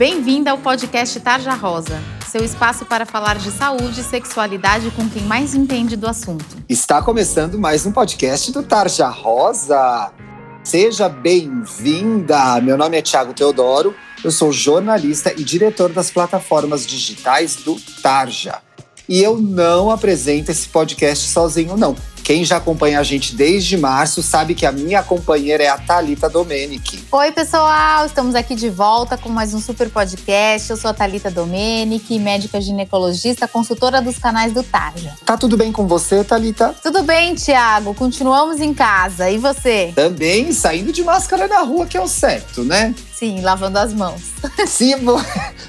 Bem-vinda ao podcast Tarja Rosa, seu espaço para falar de saúde e sexualidade com quem mais entende do assunto. Está começando mais um podcast do Tarja Rosa. Seja bem-vinda! Meu nome é Tiago Teodoro, eu sou jornalista e diretor das plataformas digitais do Tarja. E eu não apresento esse podcast sozinho, não. Quem já acompanha a gente desde março sabe que a minha companheira é a Thalita Domenic. Oi, pessoal! Estamos aqui de volta com mais um super podcast. Eu sou a Thalita Domenic, médica ginecologista, consultora dos canais do Tarja. Tá tudo bem com você, Thalita? Tudo bem, Tiago. Continuamos em casa. E você? Também saindo de máscara na rua, que é o certo, né? Sim, lavando as mãos. Se, vo...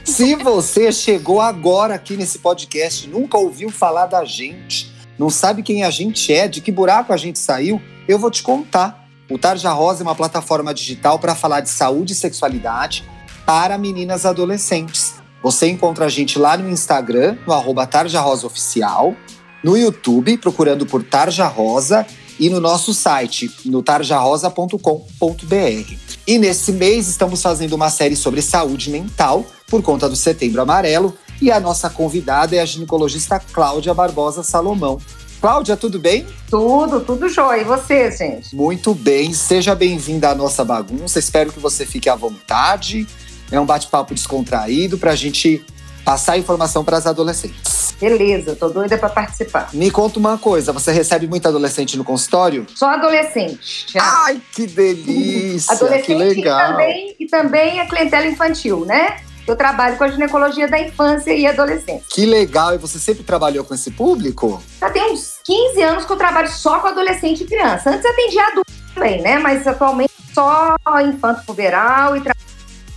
Se você chegou agora aqui nesse podcast, nunca ouviu falar da gente, não sabe quem a gente é, de que buraco a gente saiu, eu vou te contar. O Tarja Rosa é uma plataforma digital para falar de saúde e sexualidade para meninas adolescentes. Você encontra a gente lá no Instagram, no arroba Tarja Rosa Oficial, no YouTube, procurando por Tarja Rosa, e no nosso site, no tarjarosa.com.br. E nesse mês estamos fazendo uma série sobre saúde mental, por conta do Setembro Amarelo, e a nossa convidada é a ginecologista Cláudia Barbosa Salomão. Cláudia, tudo bem? Tudo, tudo jóia. E você, gente? Muito bem. Seja bem-vinda à nossa bagunça. Espero que você fique à vontade. É um bate-papo descontraído para a gente passar informação para as adolescentes. Beleza, tô doida para participar. Me conta uma coisa, você recebe muito adolescente no consultório? Só adolescente. Já. Ai, que delícia! adolescente que legal. E também, e também a clientela infantil, né? Eu trabalho com a ginecologia da infância e adolescência. Que legal! E você sempre trabalhou com esse público? Já tem uns 15 anos que eu trabalho só com adolescente e criança. Antes eu atendia adulto também, né? Mas atualmente só infanto puberal e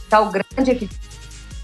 tal grande aqui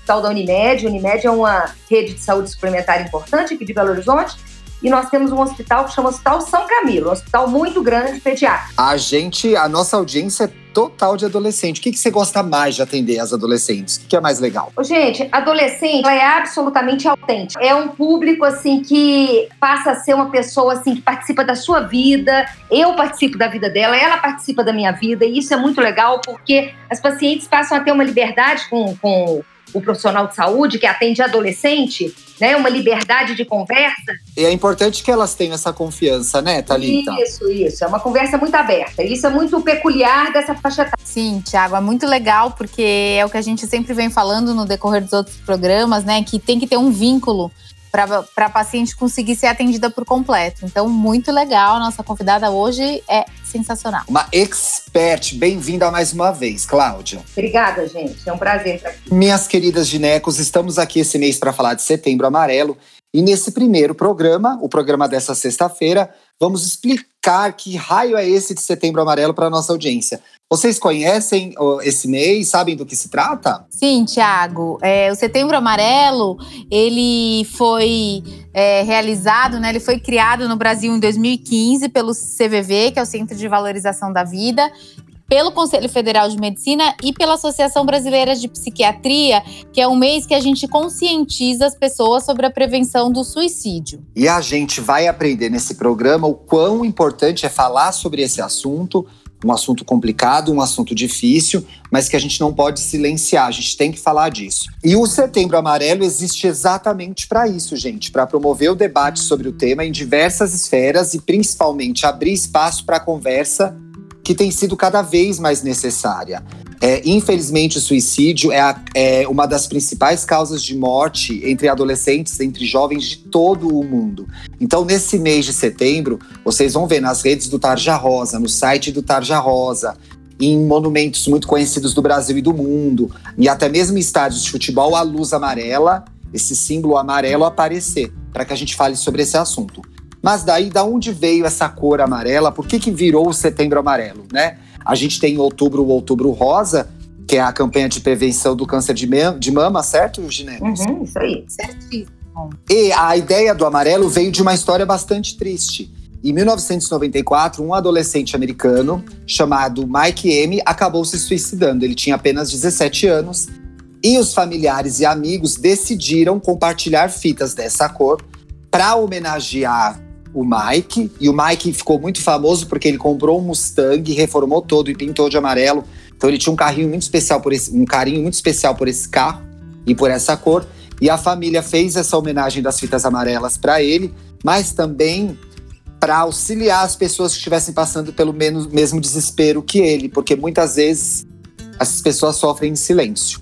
da Unimed. Unimed é uma rede de saúde suplementar importante aqui de Belo Horizonte. E nós temos um hospital que chama Hospital São Camilo, um hospital muito grande pediátrico. A gente, a nossa audiência é total de adolescente. O que, que você gosta mais de atender as adolescentes? O que é mais legal? Gente, adolescente é absolutamente autêntica. É um público assim que passa a ser uma pessoa assim que participa da sua vida. Eu participo da vida dela, ela participa da minha vida. E isso é muito legal porque as pacientes passam a ter uma liberdade com, com o profissional de saúde que atende adolescente, né? Uma liberdade de conversa. E é importante que elas tenham essa confiança, né, Thalita? Isso, isso. É uma conversa muito aberta. Isso é muito peculiar dessa faixa etária. Sim, Tiago, é muito legal porque é o que a gente sempre vem falando no decorrer dos outros programas, né? Que tem que ter um vínculo para a paciente conseguir ser atendida por completo. Então, muito legal. Nossa convidada hoje é sensacional. Uma expert. Bem-vinda mais uma vez, Cláudia. Obrigada, gente. É um prazer estar aqui. Minhas queridas ginecos, estamos aqui esse mês para falar de Setembro Amarelo. E nesse primeiro programa, o programa dessa sexta-feira, vamos explicar que raio é esse de Setembro Amarelo para nossa audiência. Vocês conhecem esse mês? Sabem do que se trata? Sim, Tiago. É, o Setembro Amarelo, ele foi é, realizado, né? Ele foi criado no Brasil em 2015 pelo CVV, que é o Centro de Valorização da Vida, pelo Conselho Federal de Medicina e pela Associação Brasileira de Psiquiatria, que é um mês que a gente conscientiza as pessoas sobre a prevenção do suicídio. E a gente vai aprender nesse programa o quão importante é falar sobre esse assunto, um assunto complicado, um assunto difícil, mas que a gente não pode silenciar, a gente tem que falar disso. E o Setembro Amarelo existe exatamente para isso, gente, para promover o debate sobre o tema em diversas esferas e principalmente abrir espaço para conversa que tem sido cada vez mais necessária. É, infelizmente, o suicídio é, a, é, uma das principais causas de morte entre adolescentes, entre jovens de todo o mundo. Então, nesse mês de setembro, vocês vão ver nas redes do Tarja Rosa, no site do Tarja Rosa, em monumentos muito conhecidos do Brasil e do mundo, e até mesmo em estádios de futebol, a luz amarela, esse símbolo amarelo aparecer, para que a gente fale sobre esse assunto. Mas daí, da onde veio essa cor amarela? Por que, que virou o setembro amarelo, né? A gente tem em outubro o Outubro Rosa, que é a campanha de prevenção do câncer de, de mama, certo, Ginete? Uhum, isso aí. Certíssimo. E a ideia do amarelo veio de uma história bastante triste. Em 1994, um adolescente americano chamado Mike M acabou se suicidando. Ele tinha apenas 17 anos e os familiares e amigos decidiram compartilhar fitas dessa cor para homenagear o Mike. E o Mike ficou muito famoso porque ele comprou um Mustang, reformou todo e pintou de amarelo. Então ele tinha um carrinho muito especial por esse, um carinho muito especial por esse carro. e por essa cor. E a família fez essa homenagem das fitas amarelas para ele, mas também para auxiliar as pessoas que estivessem passando pelo mesmo desespero que ele, porque muitas vezes essas pessoas sofrem em silêncio.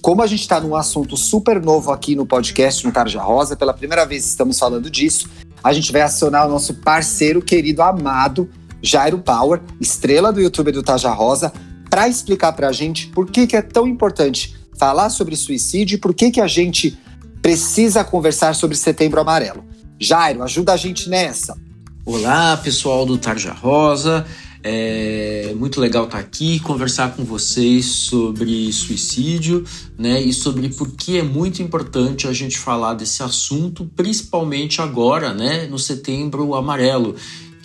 Como a gente está num assunto super novo aqui no podcast no Tarja Rosa, pela primeira vez estamos falando disso, a gente vai acionar o nosso parceiro querido amado, Jairo Power, estrela do YouTube do Tarja Rosa, para explicar para a gente por que, que é tão importante falar sobre suicídio e por que, que a gente precisa conversar sobre Setembro Amarelo. Jairo, ajuda a gente nessa. Olá, pessoal do Tarja Rosa. É muito legal estar aqui conversar com vocês sobre suicídio, né? E sobre por que é muito importante a gente falar desse assunto, principalmente agora, né? No Setembro Amarelo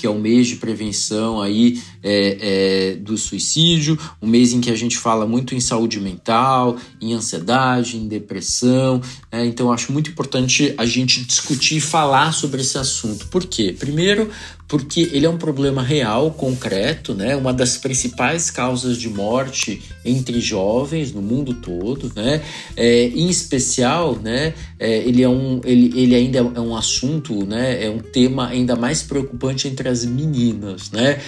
que é o mês de prevenção aí é, é, do suicídio, um mês em que a gente fala muito em saúde mental, em ansiedade, em depressão. Né? Então, acho muito importante a gente discutir e falar sobre esse assunto. Por quê? Primeiro, porque ele é um problema real, concreto, né? Uma das principais causas de morte entre jovens no mundo todo, né? É, em especial, né? É, ele é um, ele, ele ainda é um assunto, né? É um tema ainda mais preocupante entre as meninas, né?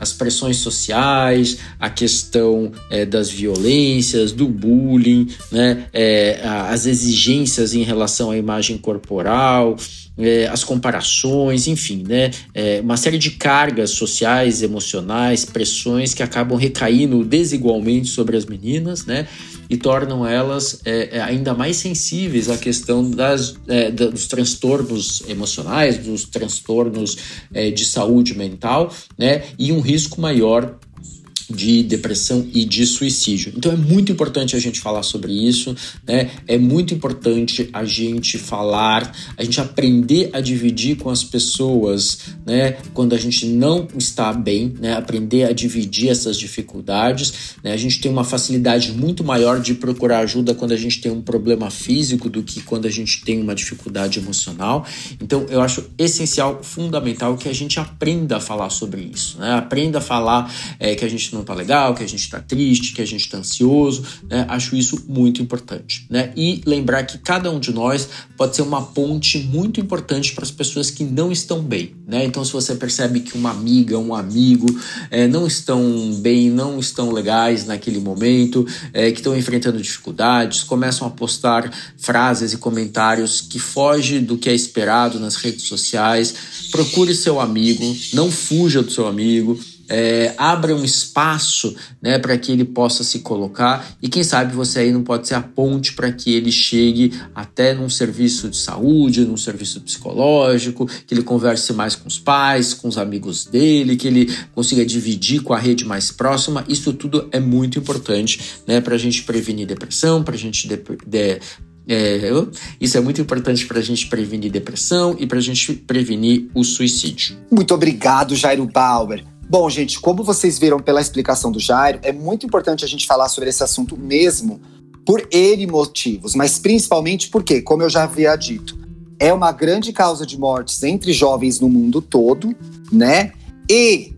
as pressões sociais, a questão é, das violências, do bullying, né, é, as exigências em relação à imagem corporal, é, as comparações, enfim, né? É, uma série de cargas sociais, emocionais, pressões que acabam recaindo desigualmente sobre as meninas, né? E tornam elas é, é ainda mais sensíveis à questão das, é, dos transtornos emocionais, dos transtornos é, de saúde mental, né? E um risco maior de depressão e de suicídio. Então é muito importante a gente falar sobre isso, né? É muito importante a gente falar, a gente aprender a dividir com as pessoas, né? Quando a gente não está bem, né? Aprender a dividir essas dificuldades, né? A gente tem uma facilidade muito maior de procurar ajuda quando a gente tem um problema físico do que quando a gente tem uma dificuldade emocional. Então eu acho essencial, fundamental que a gente aprenda a falar sobre isso, né? Aprenda a falar é, que a gente não tá legal, que a gente tá triste, que a gente tá ansioso, né? Acho isso muito importante, né? E lembrar que cada um de nós pode ser uma ponte muito importante para as pessoas que não estão bem, né? Então, se você percebe que uma amiga, um amigo é, não estão bem, não estão legais naquele momento, é, que estão enfrentando dificuldades, começam a postar frases e comentários que fogem do que é esperado nas redes sociais, procure seu amigo, não fuja do seu amigo é, abra um espaço né, para que ele possa se colocar e quem sabe você aí não pode ser a ponte para que ele chegue até num serviço de saúde, num serviço psicológico, que ele converse mais com os pais, com os amigos dele, que ele consiga dividir com a rede mais próxima. Isso tudo é muito importante né, para a gente prevenir depressão, para a gente de, de, é, isso é muito importante para a gente prevenir depressão e para a gente prevenir o suicídio. Muito obrigado, Jairo Bauer. Bom, gente, como vocês viram pela explicação do Jairo, é muito importante a gente falar sobre esse assunto mesmo por N motivos, mas principalmente porque, como eu já havia dito, é uma grande causa de mortes entre jovens no mundo todo, né? E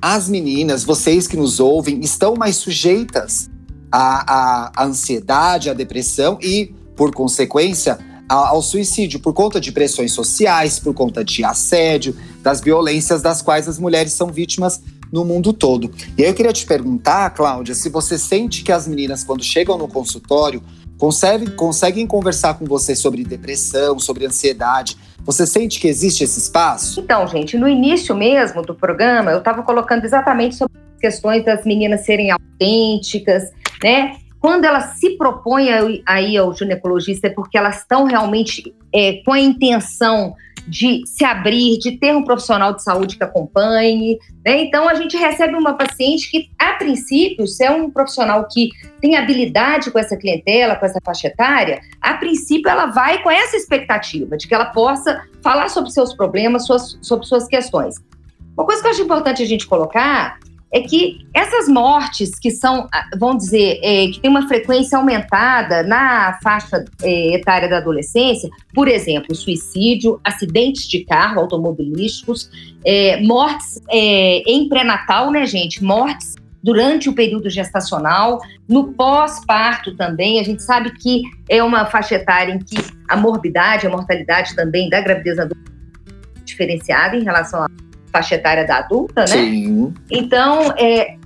as meninas, vocês que nos ouvem, estão mais sujeitas à, à, à ansiedade, à depressão e, por consequência, ao suicídio por conta de pressões sociais, por conta de assédio, das violências das quais as mulheres são vítimas no mundo todo. E aí eu queria te perguntar, Cláudia, se você sente que as meninas, quando chegam no consultório, conseguem, conseguem conversar com você sobre depressão, sobre ansiedade. Você sente que existe esse espaço? Então, gente, no início mesmo do programa, eu estava colocando exatamente sobre questões das meninas serem autênticas, né? Quando elas se propõem aí ao ginecologista é porque elas estão realmente é, com a intenção de se abrir, de ter um profissional de saúde que acompanhe. Né? Então, a gente recebe uma paciente que, a princípio, se é um profissional que tem habilidade com essa clientela, com essa faixa etária, a princípio ela vai com essa expectativa de que ela possa falar sobre seus problemas, suas, sobre suas questões. Uma coisa que eu acho importante a gente colocar é que essas mortes que são, ah, vamos dizer, é, que tem uma frequência aumentada na faixa é, etária da adolescência, por exemplo, suicídio, acidentes de carro automobilísticos, é, mortes é, em pré-natal, né, gente? Mortes durante o período gestacional, no pós-parto também. A gente sabe que é uma faixa etária em que a morbidade, a mortalidade também da gravidez adulta é diferenciada em relação à faixa etária da adulta, né? Sim. Então, é,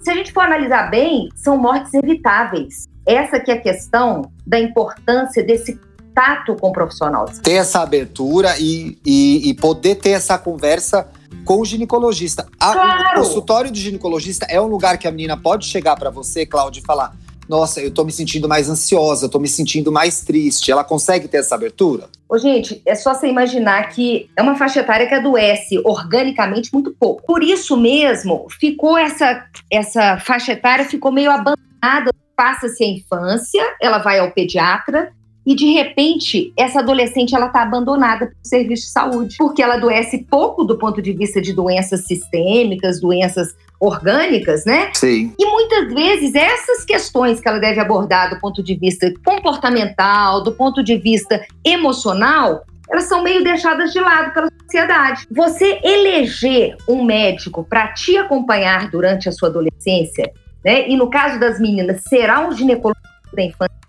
se a gente for analisar bem, são mortes evitáveis. Essa que é a questão da importância desse tato com o profissional. Ter essa abertura e, e, e poder ter essa conversa com o ginecologista. A, Claro! O consultório do ginecologista é um lugar que a menina pode chegar para você, Cláudia, e falar: Nossa, eu tô me sentindo mais ansiosa, eu tô me sentindo mais triste. Ela consegue ter essa abertura? Ô, gente, é só você imaginar que é uma faixa etária que adoece organicamente muito pouco. Por isso mesmo, ficou essa, essa faixa etária ficou meio abandonada. Passa-se a infância, ela vai ao pediatra e de repente essa adolescente ela está abandonada pelo serviço de saúde, porque ela adoece pouco do ponto de vista de doenças sistêmicas, doenças orgânicas, né? Sim. E muitas vezes essas questões que ela deve abordar do ponto de vista comportamental, do ponto de vista emocional, elas são meio deixadas de lado pela sociedade. Você eleger um médico para te acompanhar durante a sua adolescência, né? E no caso das meninas, será um ginecologista da infância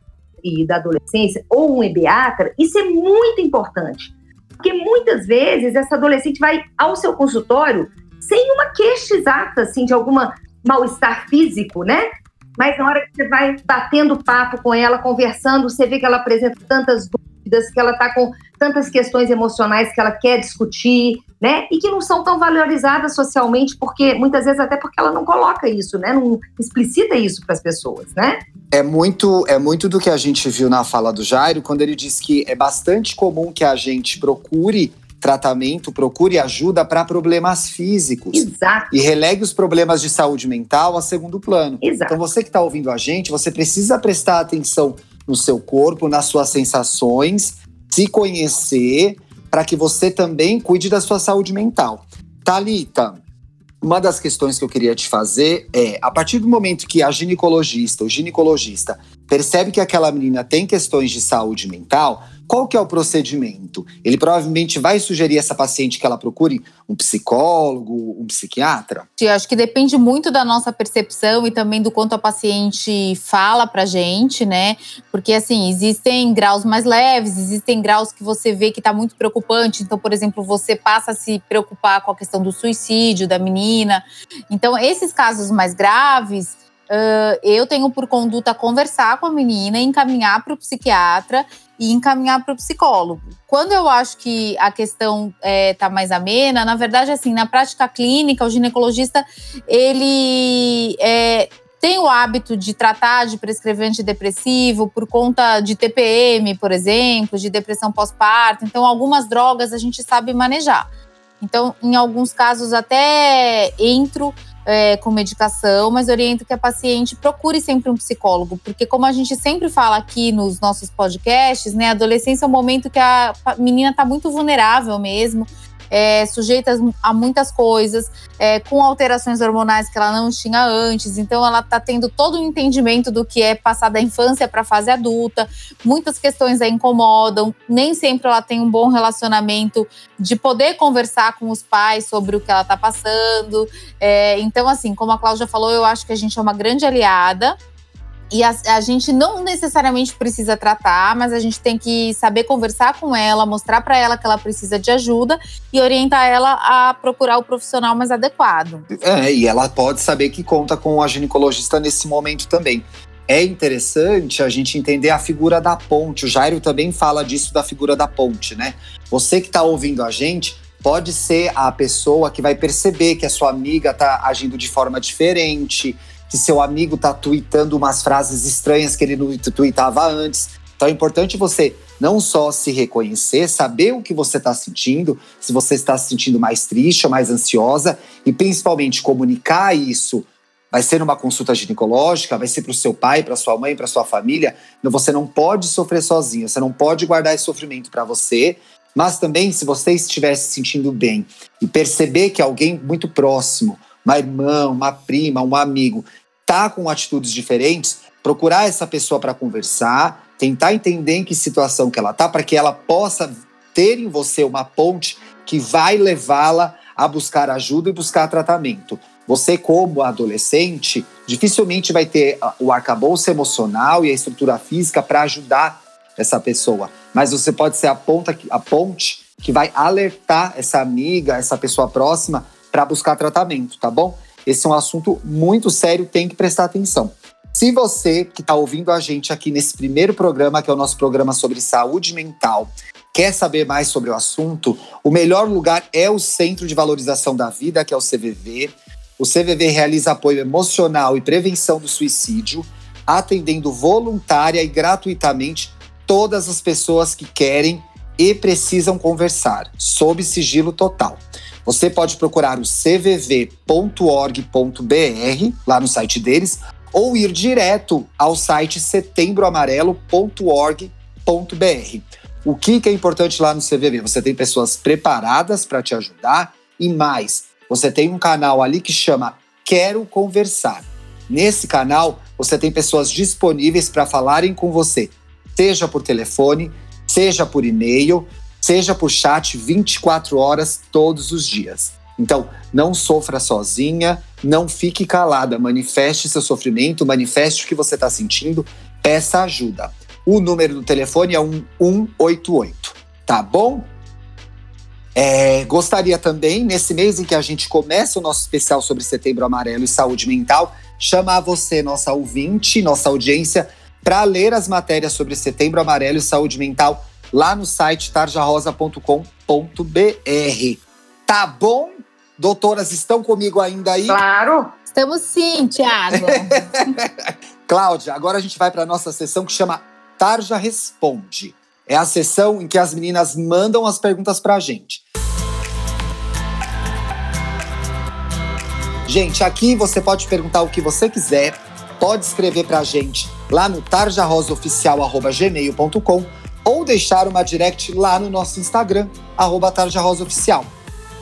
e da adolescência ou um ebiatra, isso é muito importante. Porque muitas vezes essa adolescente vai ao seu consultório sem uma queixa exata, assim, de alguma mal-estar físico, né? Mas na hora que você vai batendo papo com ela, conversando, você vê que ela apresenta tantas dúvidas, que ela está com tantas questões emocionais que ela quer discutir, né? E que não são tão valorizadas socialmente, porque muitas vezes até porque ela não coloca isso, né? Não explicita isso para as pessoas, né? É muito, é muito do que a gente viu na fala do Jairo, quando ele diz que é bastante comum que a gente procure tratamento, procure ajuda para problemas físicos. Exato, E relegue os problemas de saúde mental a segundo plano. exato. Então, você que está ouvindo a gente, você precisa prestar atenção no seu corpo, nas suas sensações, se conhecer, para que você também cuide da sua saúde mental. Talita, uma das questões que eu queria te fazer é: a partir do momento que a ginecologista, o ginecologista, percebe que aquela menina tem questões de saúde mental, qual que é o procedimento? Ele provavelmente vai sugerir essa paciente que ela procure um psicólogo, um psiquiatra? Eu acho que depende muito da nossa percepção e também do quanto a paciente fala pra gente, né? Porque, assim, existem graus mais leves, existem graus que você vê que tá muito preocupante. Então, por exemplo, você passa a se preocupar com a questão do suicídio da menina. Então, esses casos mais graves, ãh, eu tenho por conduta conversar com a menina, encaminhar para o psiquiatra e encaminhar para o psicólogo. Quando eu acho que a questão está mais amena, na verdade, assim, na prática clínica, o ginecologista ele é, tem o hábito de tratar de prescrever antidepressivo por conta de TPM, por exemplo, de depressão pós-parto. Então, algumas drogas a gente sabe manejar. Então, em alguns casos, até entro é, com medicação, mas oriento que a paciente procure sempre um psicólogo, porque como a gente sempre fala aqui nos nossos podcasts, né, a adolescência é um momento que a menina está muito vulnerável mesmo, é, sujeita a muitas coisas, é, com alterações hormonais que ela não tinha antes, então ela está tendo todo o entendimento do que é passar da infância para a fase adulta, muitas questões a incomodam, nem sempre ela tem um bom relacionamento de poder conversar com os pais sobre o que ela está passando, é, então, assim, como a Cláudia falou, eu acho que a gente é uma grande aliada. E a, a gente não necessariamente precisa tratar, mas a gente tem que saber conversar com ela, mostrar para ela que ela precisa de ajuda e orientar ela a procurar o profissional mais adequado. É, e ela pode saber que conta com a ginecologista nesse momento também. É interessante a gente entender a figura da ponte. O Jairo também fala disso da figura da ponte, né? Você que está ouvindo a gente pode ser a pessoa que vai perceber que a sua amiga está agindo de forma diferente, que seu amigo está tweetando umas frases estranhas que ele não tweetava antes. Então é importante você não só se reconhecer, saber o que você está sentindo, se você está se sentindo mais triste ou mais ansiosa, e principalmente comunicar isso. Vai ser numa consulta ginecológica, vai ser para o seu pai, para sua mãe, para sua família. Então, Você não pode sofrer sozinho, você não pode guardar esse sofrimento para você. Mas também, se você estiver se sentindo bem e perceber que alguém muito próximo, uma irmã, uma prima, um amigo, tá com atitudes diferentes, procurar essa pessoa para conversar, tentar entender em que situação que ela tá, para que ela possa ter em você uma ponte que vai levá-la a buscar ajuda e buscar tratamento. Você, como adolescente, dificilmente vai ter o arcabouço emocional e a estrutura física para ajudar essa pessoa. Mas você pode ser a, ponta, a ponte que vai alertar essa amiga, essa pessoa próxima, para buscar tratamento, tá bom? Esse é um assunto muito sério, tem que prestar atenção. Se você que está ouvindo a gente aqui nesse primeiro programa, que é o nosso programa sobre saúde mental, quer saber mais sobre o assunto, o melhor lugar é o Centro de Valorização da Vida, que é o CVV. O CVV realiza apoio emocional e prevenção do suicídio, atendendo voluntária e gratuitamente todas as pessoas que querem e precisam conversar, sob sigilo total. Você pode procurar o cvv.org.br lá no site deles ou ir direto ao site setembroamarelo.org.br. O que, que é importante lá no CVV? Você tem pessoas preparadas para te ajudar e mais, você tem um canal ali que chama Quero Conversar. Nesse canal, você tem pessoas disponíveis para falarem com você, seja por telefone, seja por e-mail, seja por chat 24 horas todos os dias. Então, não sofra sozinha, não fique calada, manifeste seu sofrimento, manifeste o que você está sentindo, peça ajuda. O número do telefone é 1188, tá bom? É, gostaria também, nesse mês em que a gente começa o nosso especial sobre Setembro Amarelo e saúde mental, chamar você, nossa ouvinte, nossa audiência, para ler as matérias sobre Setembro Amarelo e saúde mental lá no site tarjarosa.com.br. Tá bom? Doutoras, estão comigo ainda aí? Claro. Estamos sim, Tiago. Cláudia, agora a gente vai para nossa sessão que chama Tarja Responde. É a sessão em que as meninas mandam as perguntas para a gente. Gente, aqui você pode perguntar o que você quiser, pode escrever para a gente lá no tarjarosaoficial.gmail.com ou deixar uma direct lá no nosso Instagram, arroba tarjarosaoficial.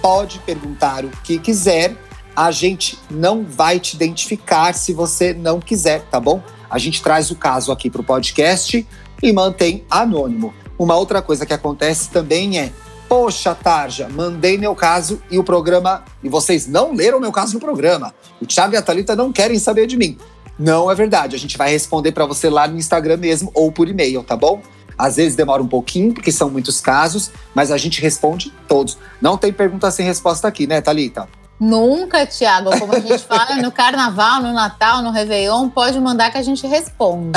Pode perguntar o que quiser, a gente não vai te identificar se você não quiser, tá bom? A gente traz o caso aqui para o podcast e mantém anônimo. Uma outra coisa que acontece também é Poxa, Tarja, mandei meu caso e o programa. E vocês não leram meu caso no programa. O Thiago e a Thalita não querem saber de mim. Não é verdade. A gente vai responder para você lá no Instagram mesmo ou por e-mail, tá bom? Às vezes demora um pouquinho, porque são muitos casos, mas a gente responde todos. Não tem pergunta sem resposta aqui, né, Thalita? Nunca, Tiago. Como a gente fala, no carnaval, no Natal, no Réveillon, pode mandar que a gente responde.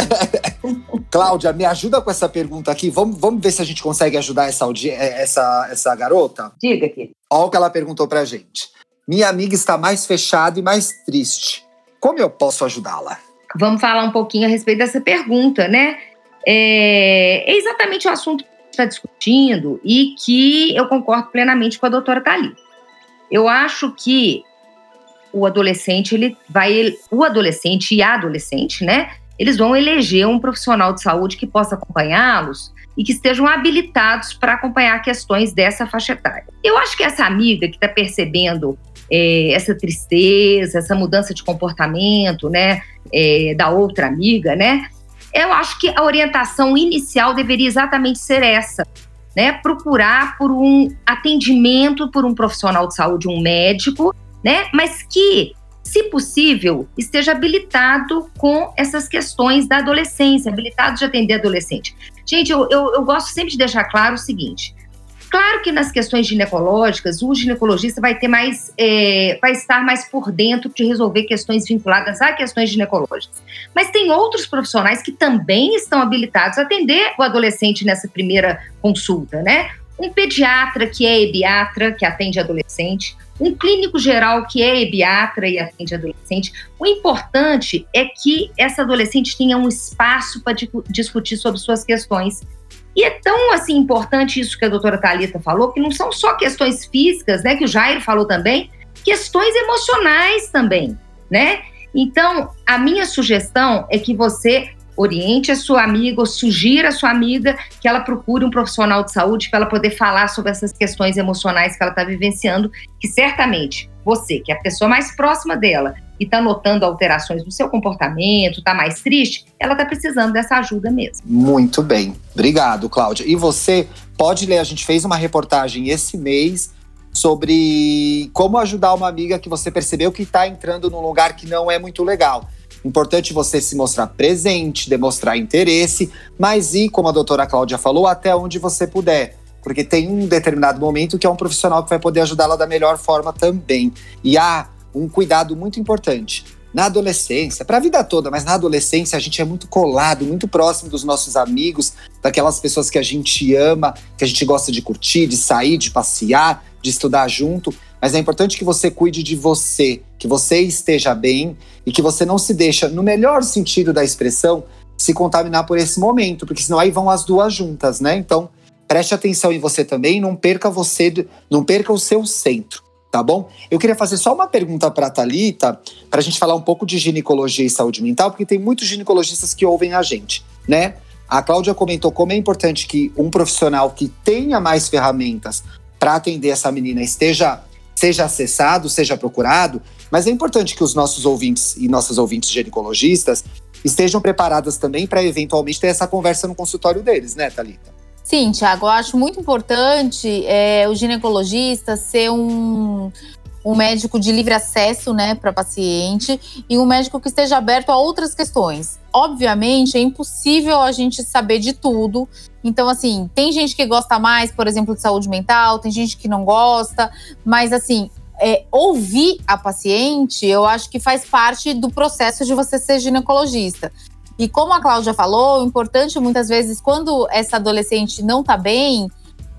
Cláudia, me ajuda com essa pergunta aqui. Vamos, vamos ver se a gente consegue ajudar essa, essa, essa garota? Diga aqui. Olha o que ela perguntou pra gente. Minha amiga está mais fechada e mais triste. Como eu posso ajudá-la? Vamos falar um pouquinho a respeito dessa pergunta, né? é, é exatamente o assunto que está discutindo e que eu concordo plenamente com a doutora Thalita. Eu acho que o adolescente, ele vai. O adolescente e a adolescente, né? Eles vão eleger um profissional de saúde que possa acompanhá-los e que estejam habilitados para acompanhar questões dessa faixa etária. Eu acho que essa amiga que está percebendo é, essa tristeza, essa mudança de comportamento, né, é, da outra amiga, né, eu acho que a orientação inicial deveria exatamente ser essa, né? Procurar por um atendimento por um profissional de saúde, um médico, né? Mas que, se possível, esteja habilitado com essas questões da adolescência, habilitado de atender adolescente. Gente, eu, eu, eu gosto sempre de deixar claro o seguinte: Claro que nas questões ginecológicas, o ginecologista vai ter mais, é, vai estar mais por dentro de resolver questões vinculadas a questões ginecológicas. Mas tem outros profissionais que também estão habilitados a atender o adolescente nessa primeira consulta, né? Um pediatra que é ebiatra, que atende adolescente, um clínico geral que é ebiatra e atende adolescente. O importante é que essa adolescente tenha um espaço para discutir sobre suas questões e é tão assim importante isso que a doutora Talita falou, que não são só questões físicas, né, que o Jair falou também, questões emocionais também, né? Então, a minha sugestão é que você oriente a sua amiga ou sugira a sua amiga que ela procure um profissional de saúde para ela poder falar sobre essas questões emocionais que ela está vivenciando, que certamente você, que é a pessoa mais próxima dela e está notando alterações no seu comportamento, está mais triste, ela está precisando dessa ajuda mesmo. Muito bem. Obrigado, Cláudia. E você pode ler, a gente fez uma reportagem esse mês sobre como ajudar uma amiga que você percebeu que está entrando num lugar que não é muito legal. Importante você se mostrar presente, demonstrar interesse, mas ir, como a doutora Cláudia falou, até onde você puder. Porque tem um determinado momento que é um profissional que vai poder ajudá-la da melhor forma também. E há um cuidado muito importante. Na adolescência, para a vida toda, mas na adolescência a gente é muito colado, muito próximo dos nossos amigos, daquelas pessoas que a gente ama, que a gente gosta de curtir, de sair, de passear, de estudar junto. Mas é importante que você cuide de você, que você esteja bem e que você não se deixa, no melhor sentido da expressão, se contaminar por esse momento, porque senão aí vão as duas juntas, né? Então, preste atenção em você também, não perca você, não perca o seu centro, tá bom? Eu queria fazer só uma pergunta para a Thalita, para a gente falar um pouco de ginecologia e saúde mental, porque tem muitos ginecologistas que ouvem a gente, né? A Cláudia comentou como é importante que um profissional que tenha mais ferramentas para atender essa menina esteja seja acessado, seja procurado, mas é importante que os nossos ouvintes e nossas ouvintes ginecologistas estejam preparadas também para eventualmente ter essa conversa no consultório deles, né, Thalita? Sim, Tiago, eu acho muito importante é, o ginecologista ser um, um médico de livre acesso né, para paciente e um médico que esteja aberto a outras questões. Obviamente, é impossível a gente saber de tudo. Então, assim, tem gente que gosta mais, por exemplo, de saúde mental, tem gente que não gosta, mas, assim, é, ouvir a paciente, eu acho que faz parte do processo de você ser ginecologista. E como a Cláudia falou, o importante muitas vezes, quando essa adolescente não está bem,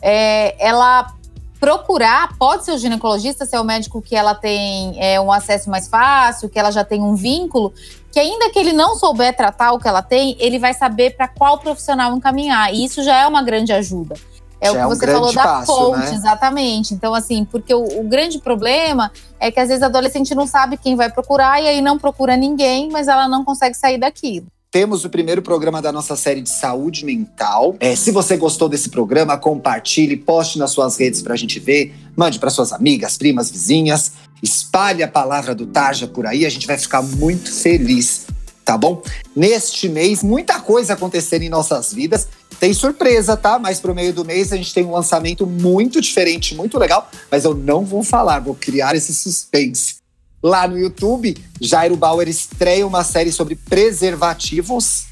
é, ela procurar, pode ser o ginecologista, ser o médico que ela tem é, um acesso mais fácil, que ela já tem um vínculo, que ainda que ele não souber tratar o que ela tem, ele vai saber para qual profissional encaminhar. E isso já é uma grande ajuda. É já o que é um você falou da coach, né? exatamente. Então, assim, porque o, o, grande problema é que às vezes a adolescente não sabe quem vai procurar e aí não procura ninguém, mas ela não consegue sair daquilo temos o primeiro programa da nossa série de saúde mental. É, se você gostou desse programa, compartilhe, poste nas suas redes para a gente ver, mande para suas amigas, primas, vizinhas, espalhe a palavra do Tarja por aí, a gente vai ficar muito feliz, tá bom? Neste mês, muita coisa acontecendo em nossas vidas. Tem surpresa, tá? Mas pro meio do mês a gente tem um lançamento muito diferente, muito legal, mas eu não vou falar, vou criar esse suspense. Lá no YouTube, Jairo Bauer estreia uma série sobre preservativos,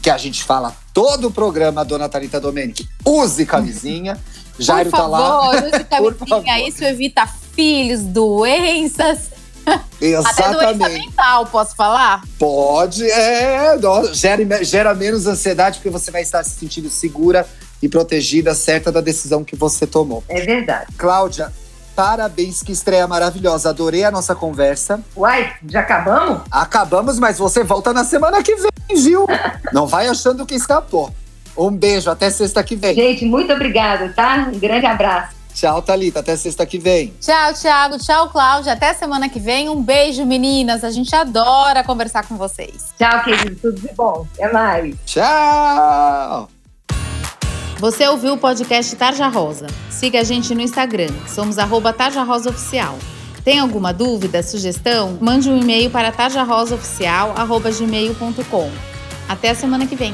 que a gente fala todo o programa, dona Thalita Domenic. Use camisinha. Jairo Por favor, tá lá. Use camisinha, isso evita filhos, doenças. Exatamente. Até doença mental, posso falar? Pode, é. Gera, gera menos ansiedade, porque você vai estar se sentindo segura e protegida, certa da decisão que você tomou. É verdade. Cláudia, Parabéns, que estreia maravilhosa. Adorei a nossa conversa. Uai, já acabamos? Acabamos, mas você volta na semana que vem, viu? Não vai achando que escapou. Um beijo, até sexta que vem. Gente, muito obrigada, tá? Um grande abraço. Tchau, Thalita. Até sexta que vem. Tchau, Thiago. Tchau, Cláudia. Até semana que vem. Um beijo, meninas. A gente adora conversar com vocês. Tchau, querido. Tudo de bom. Até mais. Tchau. Você ouviu o podcast Tarja Rosa. Siga a gente no Instagram, somos arroba Tarja Rosa Oficial. Tem alguma dúvida, sugestão? Mande um e-mail para tarjarosaoficial.gmail.com. Até a semana que vem!